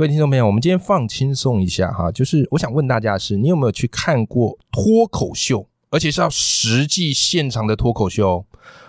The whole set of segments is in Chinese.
各位听众朋友，我们今天放轻松一下哈，就是我想问大家的是，你有没有去看过脱口秀，而且是要实际现场的脱口秀？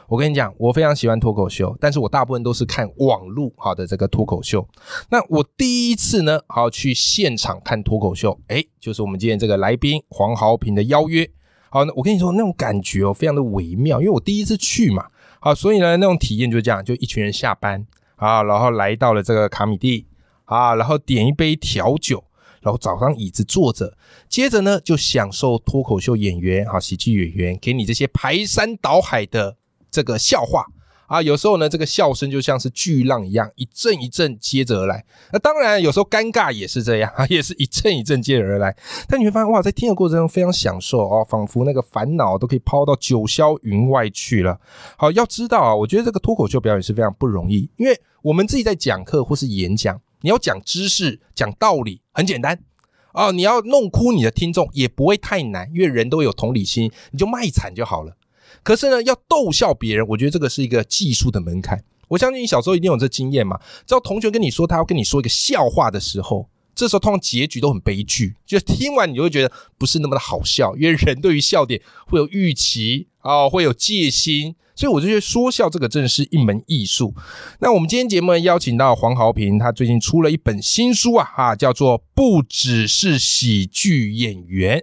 我跟你讲，我非常喜欢脱口秀，但是我大部分都是看网络好的这个脱口秀。那我第一次呢，好去现场看脱口秀，诶，就是我们今天这个来宾黄豪平的邀约。好，那我跟你说那种感觉哦，非常的微妙，因为我第一次去嘛，好，所以呢那种体验就这样，就一群人下班啊，然后来到了这个卡米蒂。啊，然后点一杯调酒，然后找张椅子坐着，接着呢就享受脱口秀演员、哈喜剧演员给你这些排山倒海的这个笑话啊。有时候呢，这个笑声就像是巨浪一样，一阵一阵接着而来。那当然，有时候尴尬也是这样啊，也是一阵一阵接而来。但你会发现，哇，在听的过程中非常享受哦，仿佛那个烦恼都可以抛到九霄云外去了。好，要知道啊，我觉得这个脱口秀表演是非常不容易，因为我们自己在讲课或是演讲。你要讲知识、讲道理很简单哦！你要弄哭你的听众也不会太难，因为人都有同理心，你就卖惨就好了。可是呢，要逗笑别人，我觉得这个是一个技术的门槛。我相信你小时候一定有这经验嘛。只要同学跟你说他要跟你说一个笑话的时候，这时候通常结局都很悲剧，就听完你就会觉得不是那么的好笑，因为人对于笑点会有预期啊，会有戒心。所以我就觉得说笑这个真的是一门艺术。那我们今天节目邀请到黄豪平，他最近出了一本新书啊，哈，叫做《不只是喜剧演员》。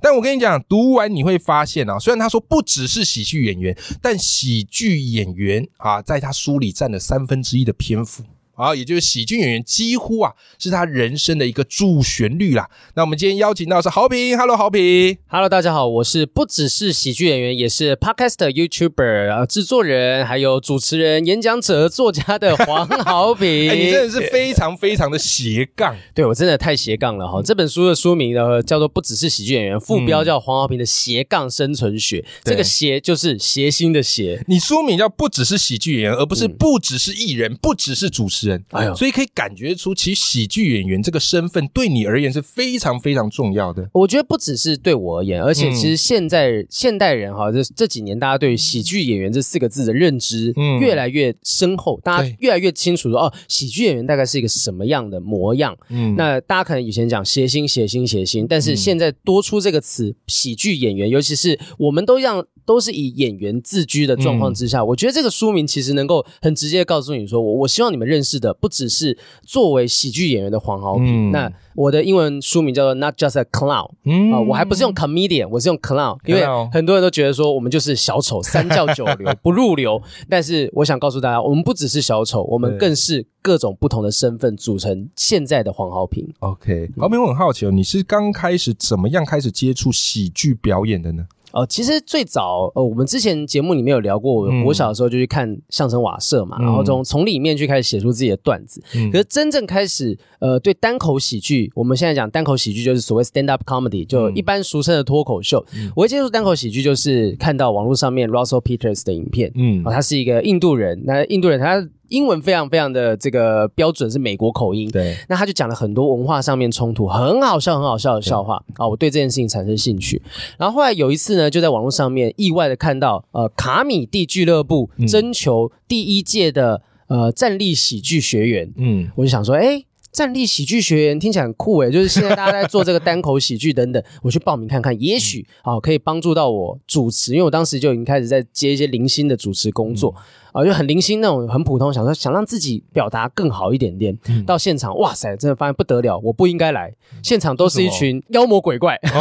但我跟你讲，读完你会发现啊，虽然他说不只是喜剧演员，但喜剧演员啊，在他书里占了三分之一的篇幅。好，也就是喜剧演员几乎啊是他人生的一个主旋律啦。那我们今天邀请到是豪平，Hello，豪平，Hello，大家好，我是不只是喜剧演员，也是 Podcast YouTuber 啊，制作人，还有主持人、演讲者、作家的黄豪平。你真的是非常非常的斜杠，对我真的太斜杠了哈。这本书的书名呢叫做《不只是喜剧演员》，副标叫黄豪平的斜杠生存学。这个斜就是谐星的谐。你书名叫不只是喜剧演员，而不是不只是艺人，不只是主持人。哎呦，所以可以感觉出，其实喜剧演员这个身份对你而言是非常非常重要的。我觉得不只是对我而言，而且其实现在现代人哈，这这几年大家对于喜剧演员这四个字的认知越来越深厚，大家越来越清楚说哦，喜剧演员大概是一个什么样的模样。嗯，那大家可能以前讲谐星、谐星、谐星，但是现在多出这个词“喜剧演员”，尤其是我们都让都是以演员自居的状况之下，我觉得这个书名其实能够很直接告诉你说，我我希望你们认识。的不只是作为喜剧演员的黄豪平，那我的英文书名叫做 Not Just a Clown，啊，我还不是用 Comedian，我是用 Clown，因为很多人都觉得说我们就是小丑，三教九流 不入流，但是我想告诉大家，我们不只是小丑，我们更是各种不同的身份组成现在的黄豪平。OK，豪平，我很好奇哦，你是刚开始怎么样开始接触喜剧表演的呢？哦，其实最早，呃，我们之前节目里面有聊过，我小的时候就去看相声瓦舍嘛，然后从从里面去开始写出自己的段子。可是真正开始，呃，对单口喜剧，我们现在讲单口喜剧就是所谓 stand up comedy，就一般俗称的脱口秀。我会接触单口喜剧，就是看到网络上面 Russell Peters 的影片，嗯，他是一个印度人，那印度人他。英文非常非常的这个标准是美国口音，对，那他就讲了很多文化上面冲突，很好笑很好笑的笑话。啊，我对这件事情产生兴趣。然后后来有一次呢，就在网络上面意外的看到，呃，卡米蒂俱乐部征求第一届的呃站立喜剧学员，嗯，我就想说，哎。站立喜剧学员听起来很酷诶，就是现在大家在做这个单口喜剧等等，我去报名看看，也许啊可以帮助到我主持，因为我当时就已经开始在接一些零星的主持工作啊，就很零星那种很普通，想说想让自己表达更好一点点。到现场，哇塞，真的发现不得了，我不应该来，现场都是一群妖魔鬼怪。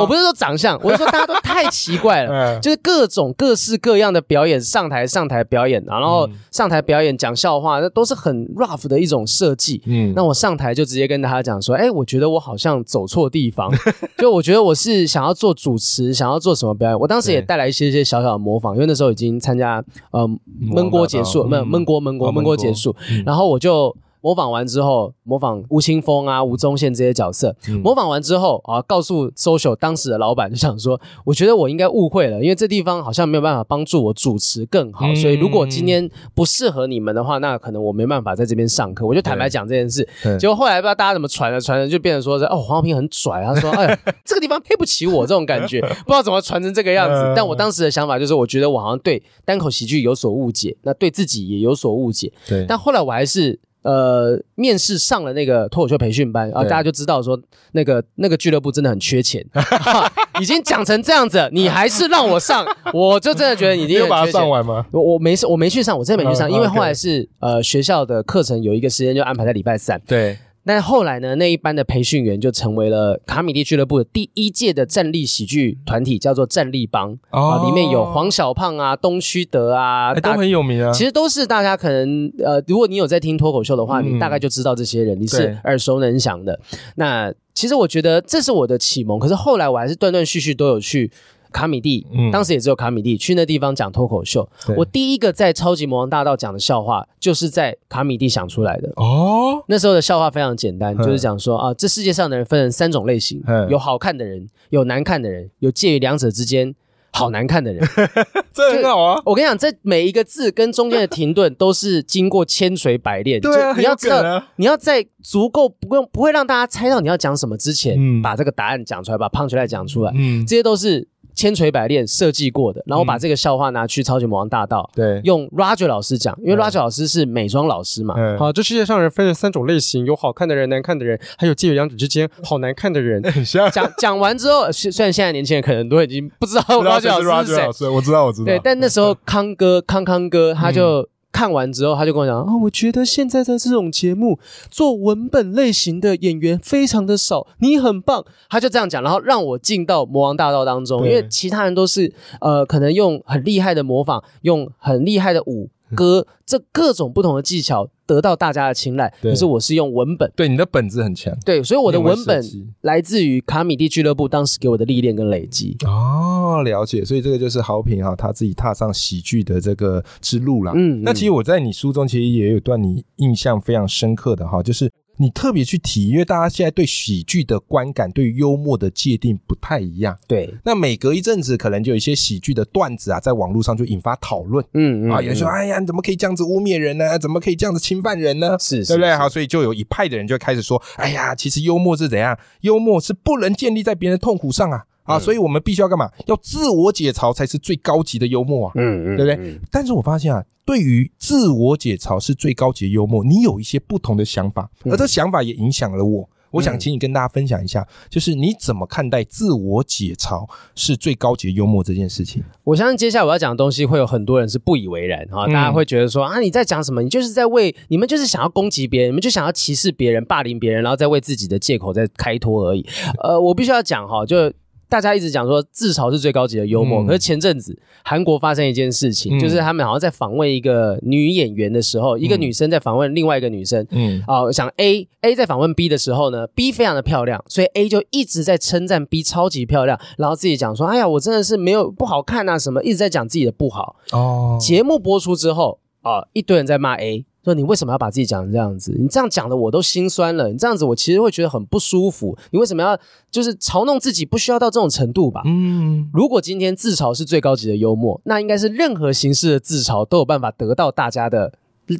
我不是说长相，我是说大家都太奇怪了，就是各种各式各样的表演上台上台表演，然后上台表演讲笑话，那都是很 rough 的一种设计。嗯，那我上台就直接跟大家讲说，哎，我觉得我好像走错地方，就我觉得我是想要做主持，想要做什么表演。我当时也带来一些些小小的模仿，因为那时候已经参加呃焖锅结束，没有焖锅焖锅焖锅结束，然后我就模仿完之后，模仿吴青峰啊、吴宗宪这些角色，嗯。模仿完之后啊，告诉 social 当时的老板就想说，我觉得我应该误会了，因为这地方好像没有办法帮助我主持更好，嗯。所以如果今天不适合你们的话，那可能我没办法在这边上课。我就坦白讲这件事，对。结果后来不知道大家怎么传的，传的就变成说是哦，黄浩平很拽，他说哎呀，这个地方配不起我这种感觉，不知道怎么传成这个样子。嗯。但我当时的想法就是，我觉得我好像对单口喜剧有所误解，那对自己也有所误解。对，但后来我还是呃面试上了那个脱口秀培训班，然后大家就知道说那个那个俱乐部真的很缺钱，已经讲成这样子，你还是让我上，我就真的觉得你一定你有把它。上完吗？我我没事，我没去上，我真的没去上，嗯因为后来是呃学校的课程有一个时间就安排在礼拜三，对，但后来呢，那一班的培训员就成为了卡米蒂俱乐部的第一届的站立喜剧团体，叫做站立帮啊，里面有黄小胖啊、东区德啊，哎都很有名啊。其实都是大家可能呃，如果你有在听脱口秀的话，嗯你大概就知道这些人，你是耳熟能详的。那其实我觉得这是我的启蒙，可是后来我还是断断续续都有去。卡米蒂，嗯当时也只有卡米蒂去那地方讲脱口秀。我第一个在超级魔王大道讲的笑话，就是在卡米蒂想出来的。哦，那时候的笑话非常简单，嗯就是讲说啊，这世界上的人分成三种类型嗯，有好看的人，有难看的人，有介于两者之间好难看的人。这很好啊。我跟你讲，这每一个字跟中间的停顿都是经过千锤百炼。对啊你要知道，你要在足够不用不会让大家猜到你要讲什么之前，嗯把这个答案讲出来，把 punch line 讲出来，嗯，这些都是千锤百炼设计过的。然后把这个笑话拿去超级魔王大道。对，用 Roger 老师讲，因为嗯 Roger 老师是美妆老师嘛，嗯，好，这世界上人分了三种类型，有好看的人、难看的人，还有介于两者之间好难看的人。很像。讲讲完之后，虽虽然现在年轻人可能都已经不知道 Roger 老师是谁，师，我知道，我知道。对，但那时候康哥康康哥他嗯就看完之后，他就跟我讲，哦，我觉得现在在这种节目做文本类型的演员非常的少，你很棒。他就这样讲，然后让我进到魔王大道当中，因为其他人都是呃，可能用很厉害的模仿，用很厉害的舞歌，这各种不同的技巧得到大家的青睐。可是我是用文本。对你的本质很强对，所以我的文本来自于卡米蒂俱乐部当时给我的历练跟累积。哦，了解。所以这个就是豪平哈他自己踏上喜剧的这个之路啦。嗯，那其实我在你书中其实也有段你印象非常深刻的哈，就是你特别去提，因为大家现在对喜剧的观感、对幽默的界定不太一样。对，那每隔一阵子，可能就有一些喜剧的段子啊，在网络上就引发讨论。嗯啊，有人说，哎呀，你怎么可以这样子污蔑人呢？怎么可以这样子侵犯人呢？是，对不对？是好，所以就有一派的人就会开始说，哎呀，其实幽默是怎样？幽默是不能建立在别人的痛苦上啊啊！所以我们必须要干嘛？要自我解嘲才是最高级的幽默啊！嗯嗯，对不对嗯但是我发现啊，对于自我解嘲是最高级的幽默，你有一些不同的想法，而这想法也影响了我。我想请你跟大家分享一下，就是你怎么看待自我解嘲是最高级的幽默这件事情？我相信接下来我要讲的东西，会有很多人是不以为然哈，嗯大家会觉得说啊，你在讲什么？你就是在为你们就是想要攻击别人，你们就想要歧视别人、霸凌别人，然后再为自己的借口在开脱而已。呃，我必须要讲哈，就。大家一直讲说自嘲是最高级的幽默，嗯可是前阵子韩国发生一件事情，嗯就是他们好像在访问一个女演员的时候，一个女生在访问另外一个女生，嗯啊、想 A A 在访问 B 的时候呢，B 非常的漂亮，所以 A 就一直在称赞 B 超级漂亮，然后自己讲说，哎呀，我真的是没有不好看啊什么，一直在讲自己的不好。哦，节目播出之后啊、一堆人在骂 A。说你为什么要把自己讲成这样子？你这样讲的我都心酸了。你这样子我其实会觉得很不舒服。你为什么要就是嘲弄自己？不需要到这种程度吧？嗯如果今天自嘲是最高级的幽默，那应该是任何形式的自嘲都有办法得到大家的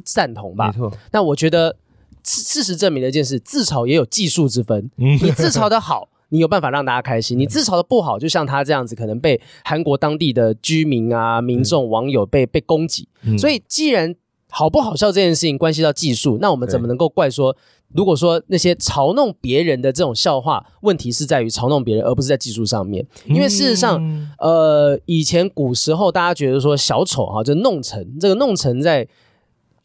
赞同吧没？错，那我觉得事事实证明了一件事，自嘲也有技术之分。嗯你自嘲的好，你有办法让大家开心；你自嘲的不好，就像他这样子，可能被韩国当地的居民啊、民众、网友被被攻击。嗯所以，既然好不好笑这件事情关系到技术，那我们怎么能够怪说？如果说那些嘲弄别人的这种笑话，问题是在于嘲弄别人，而不是在技术上面。因为事实上，嗯呃，以前古时候大家觉得说小丑哈、就弄成，这个弄成在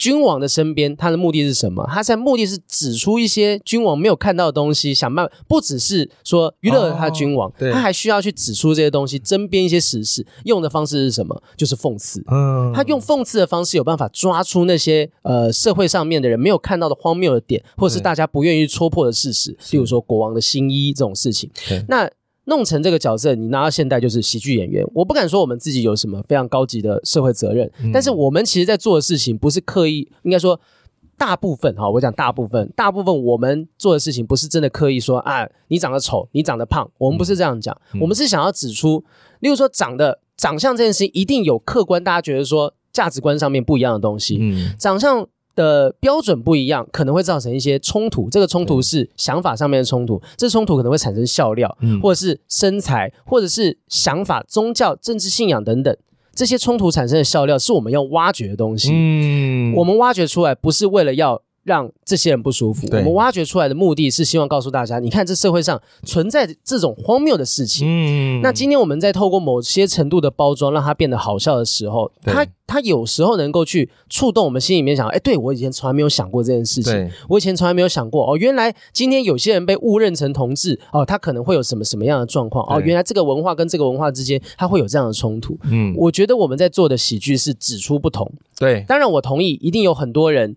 君王的身边，他的目的是什么？他在目的是指出一些君王没有看到的东西，想办法，不只是说娱乐他的君王，哦他还需要去指出这些东西，争编一些时事。用的方式是什么？就是讽刺。嗯他用讽刺的方式有办法抓出那些呃社会上面的人没有看到的荒谬的点，或者是大家不愿意戳破的事实，例如说国王的新衣这种事情。那弄成这个角色，你拿到现代就是喜剧演员。我不敢说我们自己有什么非常高级的社会责任，嗯。但是我们其实在做的事情不是刻意，应该说。大部分哈，我讲大部分，大部分我们做的事情不是真的刻意说啊，你长得丑，你长得胖，我们不是这样讲，我们是想要指出，例如说长得长相这件事情，一定有客观大家觉得说价值观上面不一样的东西，嗯。长相的标准不一样，可能会造成一些冲突。这个冲突是想法上面的冲突，这冲突可能会产生笑料，嗯或者是身材，或者是想法、宗教、政治信仰等等。这些冲突产生的笑料是我们要挖掘的东西。嗯我们挖掘出来不是为了要让这些人不舒服，我们挖掘出来的目的是希望告诉大家，你看这社会上存在这种荒谬的事情。嗯。那今天我们在透过某些程度的包装，让它变得好笑的时候，它它有时候能够去触动我们心里面想，哎，对我以前从来没有想过这件事情，我以前从来没有想过哦，原来今天有些人被误认成同志哦，他可能会有什么什么样的状况哦，原来这个文化跟这个文化之间，它会有这样的冲突。嗯。我觉得我们在做的喜剧是指出不同，对。当然我同意，一定有很多人。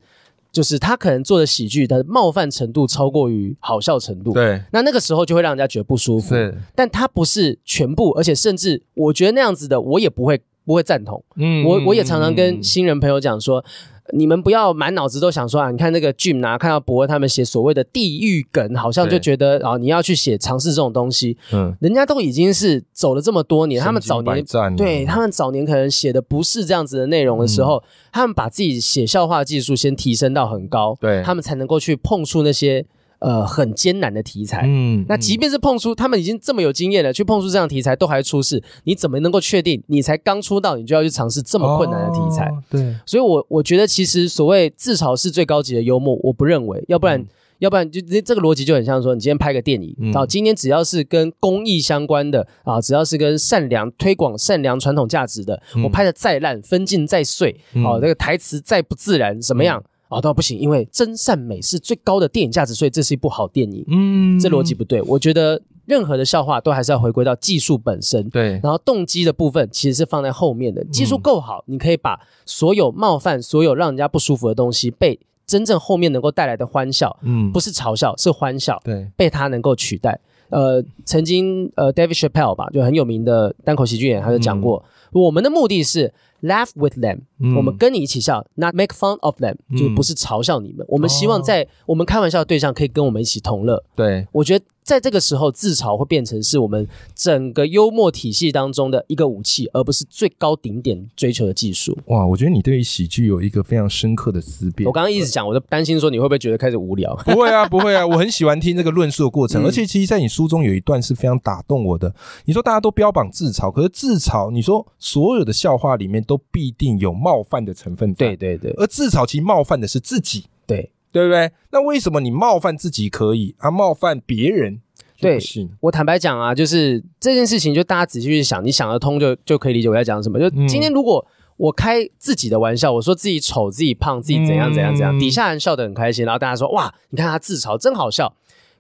就是他可能做的喜剧的冒犯程度超过于好笑程度，对那那个时候就会让人家觉得不舒服。是但他不是全部，而且甚至我觉得那样子的，我也不会不会赞同。嗯我我也常常跟新人朋友讲说，你们不要满脑子都想说啊，你看那个 Jim 啊，看到博文他们写所谓的地狱梗，好像就对。觉得啊，你要去写尝试这种东西，嗯。人家都已经是走了这么多年，他们早年。年对他们早年可能写的不是这样子的内容的时候，他们把自己写笑话技术先提升到很高，对。他们才能够去碰触那些呃很艰难的题材。嗯那即便是碰出他们已经这么有经验了，去碰出这样题材都还出事，你怎么能够确定你才刚出道你就要去尝试这么困难的题材？哦对所以我我觉得其实所谓自嘲是最高级的幽默，我不认为，要不然。嗯要不然就这这个逻辑就很像说，你今天拍个电影，嗯啊，今天只要是跟公益相关的啊，只要是跟善良推广善良传统价值的，我拍的再烂，分镜再碎，嗯哦，那个台词再不自然，怎么样？啊，到不行，因为真善美是最高的电影价值，所以这是一部好电影。嗯这逻辑不对。我觉得任何的笑话都还是要回归到技术本身，对然后动机的部分其实是放在后面的。技术够好，你可以把所有冒犯、所有让人家不舒服的东西，被真正后面能够带来的欢笑，嗯不是嘲笑，是欢笑，对被它能够取代。呃，曾经呃，David Chappelle 吧，就很有名的单口喜剧演员，他就讲过，我们的目的是 laugh with them，、嗯我们跟你一起笑，not make fun of them，、就不是嘲笑你们。我们希望在我们开玩笑的对象可以跟我们一起同乐。对我觉得在这个时候，自嘲会变成是我们整个幽默体系当中的一个武器，而不是最高顶点追求的技术。哇，我觉得你对于喜剧有一个非常深刻的思辨我。刚刚一直讲，我就担心说你会不会觉得开始无聊？不会啊，不会啊，我很喜欢听这个论述的过程，嗯而且其实，在你书中有一段是非常打动我的。你说大家都标榜自嘲，可是自嘲，你说所有的笑话里面都必定有冒犯的成分在，对对对而自嘲其实冒犯的是自己，对，对不对？那为什么你冒犯自己可以，啊，冒犯别人对？我坦白讲啊，就是这件事情，就大家仔细去想，你想得通就就可以理解我在讲什么。就嗯今天如果我开自己的玩笑，我说自己丑、自己胖、自己怎样怎样怎样，嗯底下人笑得很开心，然后大家说哇，你看他自嘲真好笑。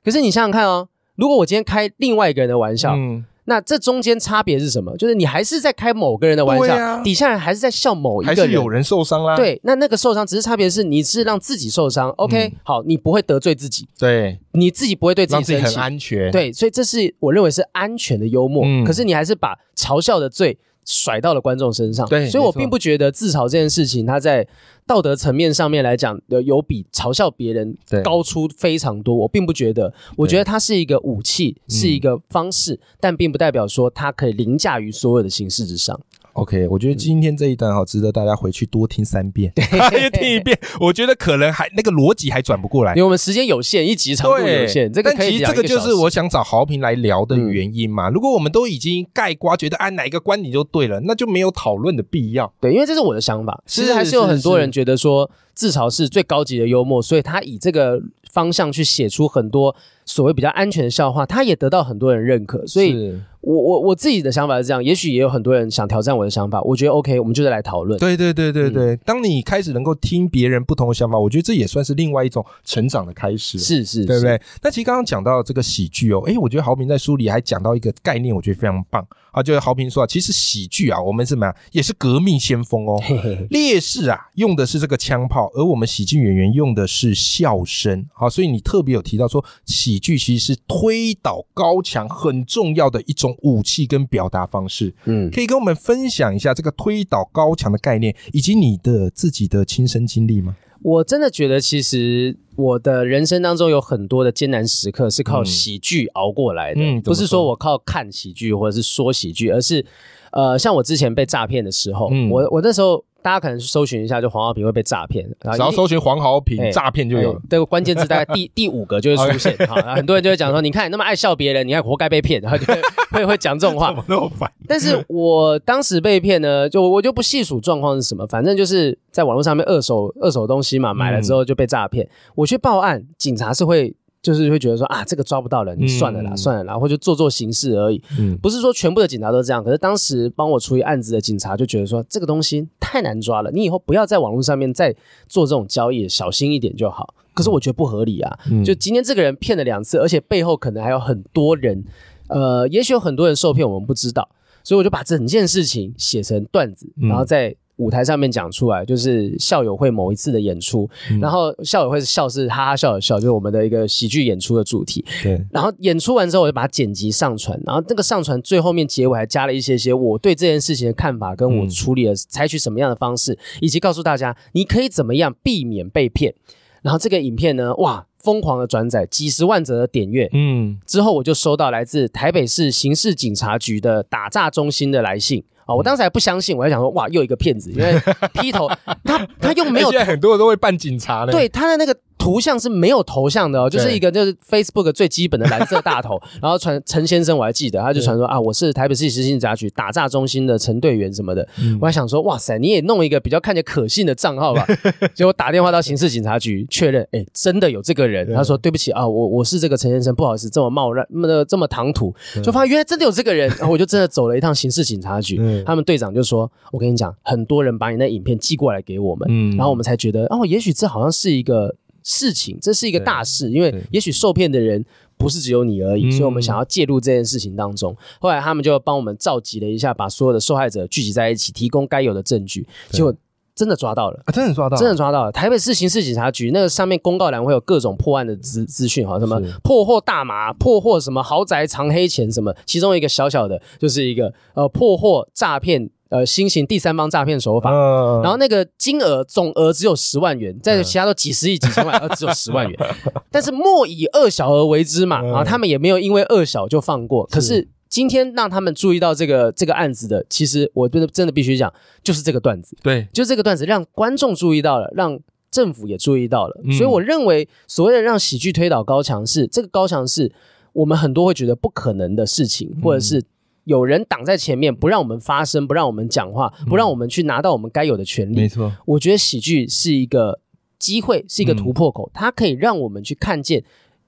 可是你想想看哦，如果我今天开另外一个人的玩笑，嗯，那这中间差别是什么？就是你还是在开某个人的玩笑，啊底下人还是在笑某一个人。还是有人受伤啦。对，那那个受伤只是差别是你是让自己受伤，OK，、好，你不会得罪自己，对，你自己不会对自己很己生气，安全。，对，所以这是我认为是安全的幽默。嗯可是你还是把嘲笑的罪甩到了观众身上，对所以我并不觉得自嘲这件事情，它在道德层面上面来讲，有有比嘲笑别人高出非常多。我并不觉得，我觉得它是一个武器，是一个方式，但并不代表说它可以凌驾于所有的形式之上。OK，我觉得今天这一段哈，值得大家回去多听三遍，听一遍，我觉得可能还那个逻辑还转不过来因。为我们时间有限，一集长度有限，这个但其实这个就是我想找豪平来聊的原因嘛。如果我们都已经盖瓜，觉得按哪一个观点就对了，那就没有讨论的必要。对，因为这是我的想法。其实还是有很多人觉得说自嘲是最高级的幽默，所以他以这个方向去写出很多所谓比较安全的笑话，他也得到很多人认可。所以是我我我自己的想法是这样，也许也有很多人想挑战我的想法，我觉得 OK，我们就再来讨论。对对对对嗯对，当你开始能够听别人不同的想法，我觉得这也算是另外一种成长的开始。是是，是？对不对？那其实刚刚讲到这个喜剧哦，诶，我觉得豪平在书里还讲到一个概念，我觉得非常棒啊，就是豪平说啊，其实喜剧啊，我们是什么呀？也是革命先锋哦。烈士啊，用的是这个枪炮，而我们喜剧演员用的是笑声。好，所以你特别有提到说，喜剧其实是推倒高墙很重要的一种武器跟表达方式。嗯，可以跟我们分享一下这个推倒高墙的概念，以及你的自己的亲身经历吗？我真的觉得，其实我的人生当中有很多的艰难时刻是靠喜剧熬过来的，不是说我靠看喜剧或者是说喜剧，而是呃，像我之前被诈骗的时候，嗯我我那时候大家可能搜寻一下，就黄浩平会被诈骗，然后只要搜寻黄豪平哎诈骗就有了哎。这个关键字大概第 第五个就会出现哈，然后很多人就会讲说，你看你那么爱笑别人，你还活该被骗，然后就会 会会讲这种话怎。么那么烦？但是我当时被骗呢，就我就不细数状况是什么，反正就是在网络上面二手二手东西嘛，买了之后就被诈骗。我去报案，警察是会就是会觉得说啊，这个抓不到人，你算了啦，嗯算了啦，或者做做形式而已。嗯，不是说全部的警察都这样，可是当时帮我处理案子的警察就觉得说这个东西太难抓了，你以后不要在网络上面再做这种交易，小心一点就好。可是我觉得不合理啊，嗯。就今天这个人骗了两次，而且背后可能还有很多人，呃，也许有很多人受骗，我们不知道，所以我就把整件事情写成段子，嗯。然后在舞台上面讲出来，就是校友会某一次的演出，嗯然后校友会是笑是哈哈笑的笑，就是我们的一个喜剧演出的主题。对，然后演出完之后，我就把它剪辑上传，然后那个上传最后面结尾还加了一些些我对这件事情的看法，跟我嗯处理了采取什么样的方式，以及告诉大家你可以怎么样避免被骗。然后这个影片呢，哇，疯狂的转载，几十万则的点阅。嗯，之后我就收到来自台北市刑事警察局的打诈中心的来信。啊、我当时还不相信，我还想说，哇，又一个骗子，因为披头 他他又没有哎现在很多人都会扮警察呢。对，他的那个图像是没有头像的哦，就是一个就是 Facebook 最基本的蓝色大头，然后传陈先生我还记得，他就传说啊，我是台北市刑警察局打诈中心的陈队员什么的，嗯。我还想说哇塞，你也弄一个比较看起来可信的账号吧，结果打电话到刑事警察局确认，哎，真的有这个人，他说对不起啊，我我是这个陈先生，不好意思，这么冒然，那么这么唐突，就发现原来真的有这个人，然后我就真的走了一趟刑事警察局，嗯。他们队长就说，我跟你讲，很多人把你那影片寄过来给我们，嗯。然后我们才觉得，哦，也许这好像是一个事情，这是一个大事，因为也许受骗的人不是只有你而已，嗯所以我们想要介入这件事情当中。后来他们就帮我们召集了一下，把所有的受害者聚集在一起，提供该有的证据，结果真的抓到了。啊，真的抓到了，真的抓到了！台北市刑事警察局那个上面公告栏会有各种破案的资资讯，哈，什么破获大麻、破获什么豪宅藏黑钱什么，其中一个小小的就是一个呃破获诈骗呃新型第三方诈骗手法，嗯然后那个金额总额只有十万元，在其他都几十亿、几千万，而只有十万元。但是莫以恶小而为之嘛，嗯。啊，他们也没有因为恶小就放过。可是今天让他们注意到这个这个案子的，其实我真的真的必须讲，就是这个段子，对，就这个段子让观众注意到了，让。政府也注意到了，嗯。所以我认为所谓的让喜剧推倒高墙是这个高墙是我们很多会觉得不可能的事情，或者是有人挡在前面，不让我们发声，不让我们讲话，不让我们去拿到我们该有的权利。没错，我觉得喜剧是一个机会，是一个嗯突破口，它可以让我们去看见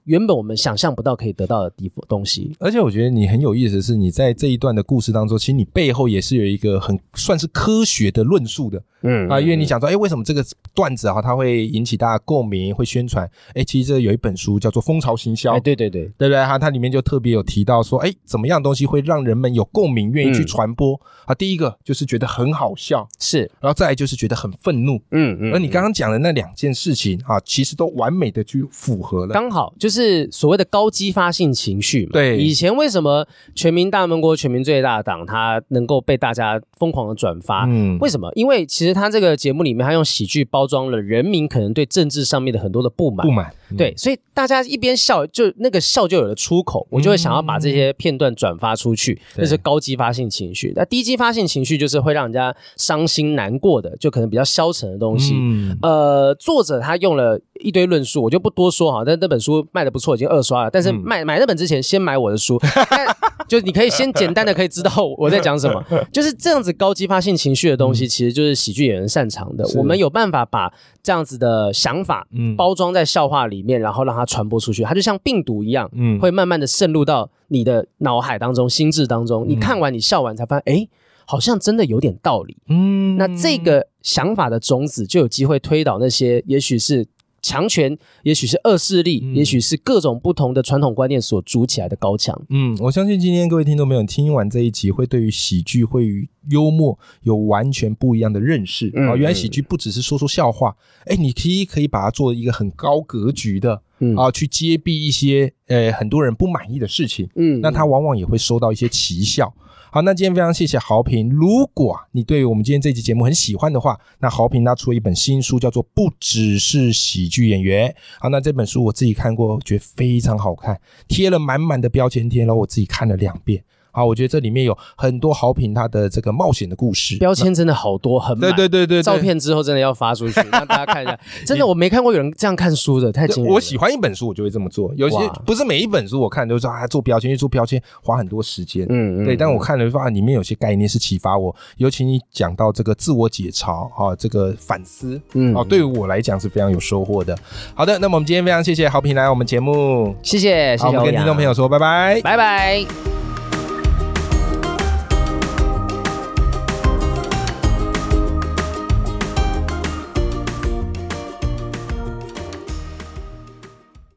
原本我们想象不到可以得到的地东西。而且我觉得你很有意思的是，你在这一段的故事当中，其实你背后也是有一个很算是科学的论述的嗯啊，因为你讲说，哎，为什么这个段子啊，它会引起大家共鸣，会宣传？哎，其实这有一本书叫做《蜂巢行销》哎，，对对对，对不对？哈它里面就特别有提到说，哎，怎么样东西会让人们有共鸣，愿意去嗯传播啊？第一个就是觉得很好笑，是，然后再来就是觉得很愤怒。嗯嗯而你刚刚讲的那两件事情啊，其实都完美的去符合了。刚好就是所谓的高激发性情绪嘛。对以前为什么全民大闷锅、全民最大党它能够被大家疯狂的转发？嗯，为什么？因为其实他这个节目里面，他用喜剧包装了人民可能对政治上面的很多的不满不。满，嗯对，所以大家一边笑，就那个笑就有了出口，我就会想要把这些片段转发出去，对那是高激发性情绪。那低激发性情绪就是会让人家伤心难过的，就可能比较消沉的东西。嗯呃，作者他用了一堆论述，我就不多说哈。但那本书卖的不错，已经二刷了。但是嗯卖、买那本之前，先买我的书，但就你可以先简单的可以知道我在讲什么。就是这样子高激发性情绪的东西，其实就是喜剧演员擅长的。我们有办法把这样子的想法嗯包装在笑话里面，然后让它传播出去，它就像病毒一样，嗯会慢慢的渗入到你的脑海当中、心智当中。你看完，你笑完，才发现，哎，好像真的有点道理。嗯那这个想法的种子就有机会推倒那些，也许是强权，也许是恶势力，嗯也许是各种不同的传统观念所筑起来的高墙。嗯，我相信今天各位听众朋友听完这一集，会对于喜剧会幽默有完全不一样的认识嗯啊。原来喜剧不只是说说笑话，哎，你可以可以把它做一个很高格局的嗯啊，去揭蔽一些呃很多人不满意的事情。嗯那他往往也会收到一些奇效。好，那今天非常谢谢豪平。如果你对我们今天这期节目很喜欢的话，那豪平他出了一本新书，叫做《不只是喜剧演员》。好，那这本书我自己看过，觉得非常好看，贴了满满的标签贴，然后我自己看了两遍。好，我觉得这里面有很多豪平他的这个冒险的故事。标签真的好多，很对满对对对对，照片之后真的要发出去，让大家看一下。真的，我没看过有人这样看书的，太惊。我喜欢一本书，我就会这么做。有些不是每一本书我看都说啊做标签，因为做标签花很多时间。嗯，嗯对，但我看了发里面有些概念是启发我，尤其你讲到这个自我解嘲啊，这个反思，嗯哦，对于我来讲是非常有收获的。好的，那么我们今天非常谢谢好评来我们节目，谢谢谢好，我们跟听众朋友说拜拜。拜拜。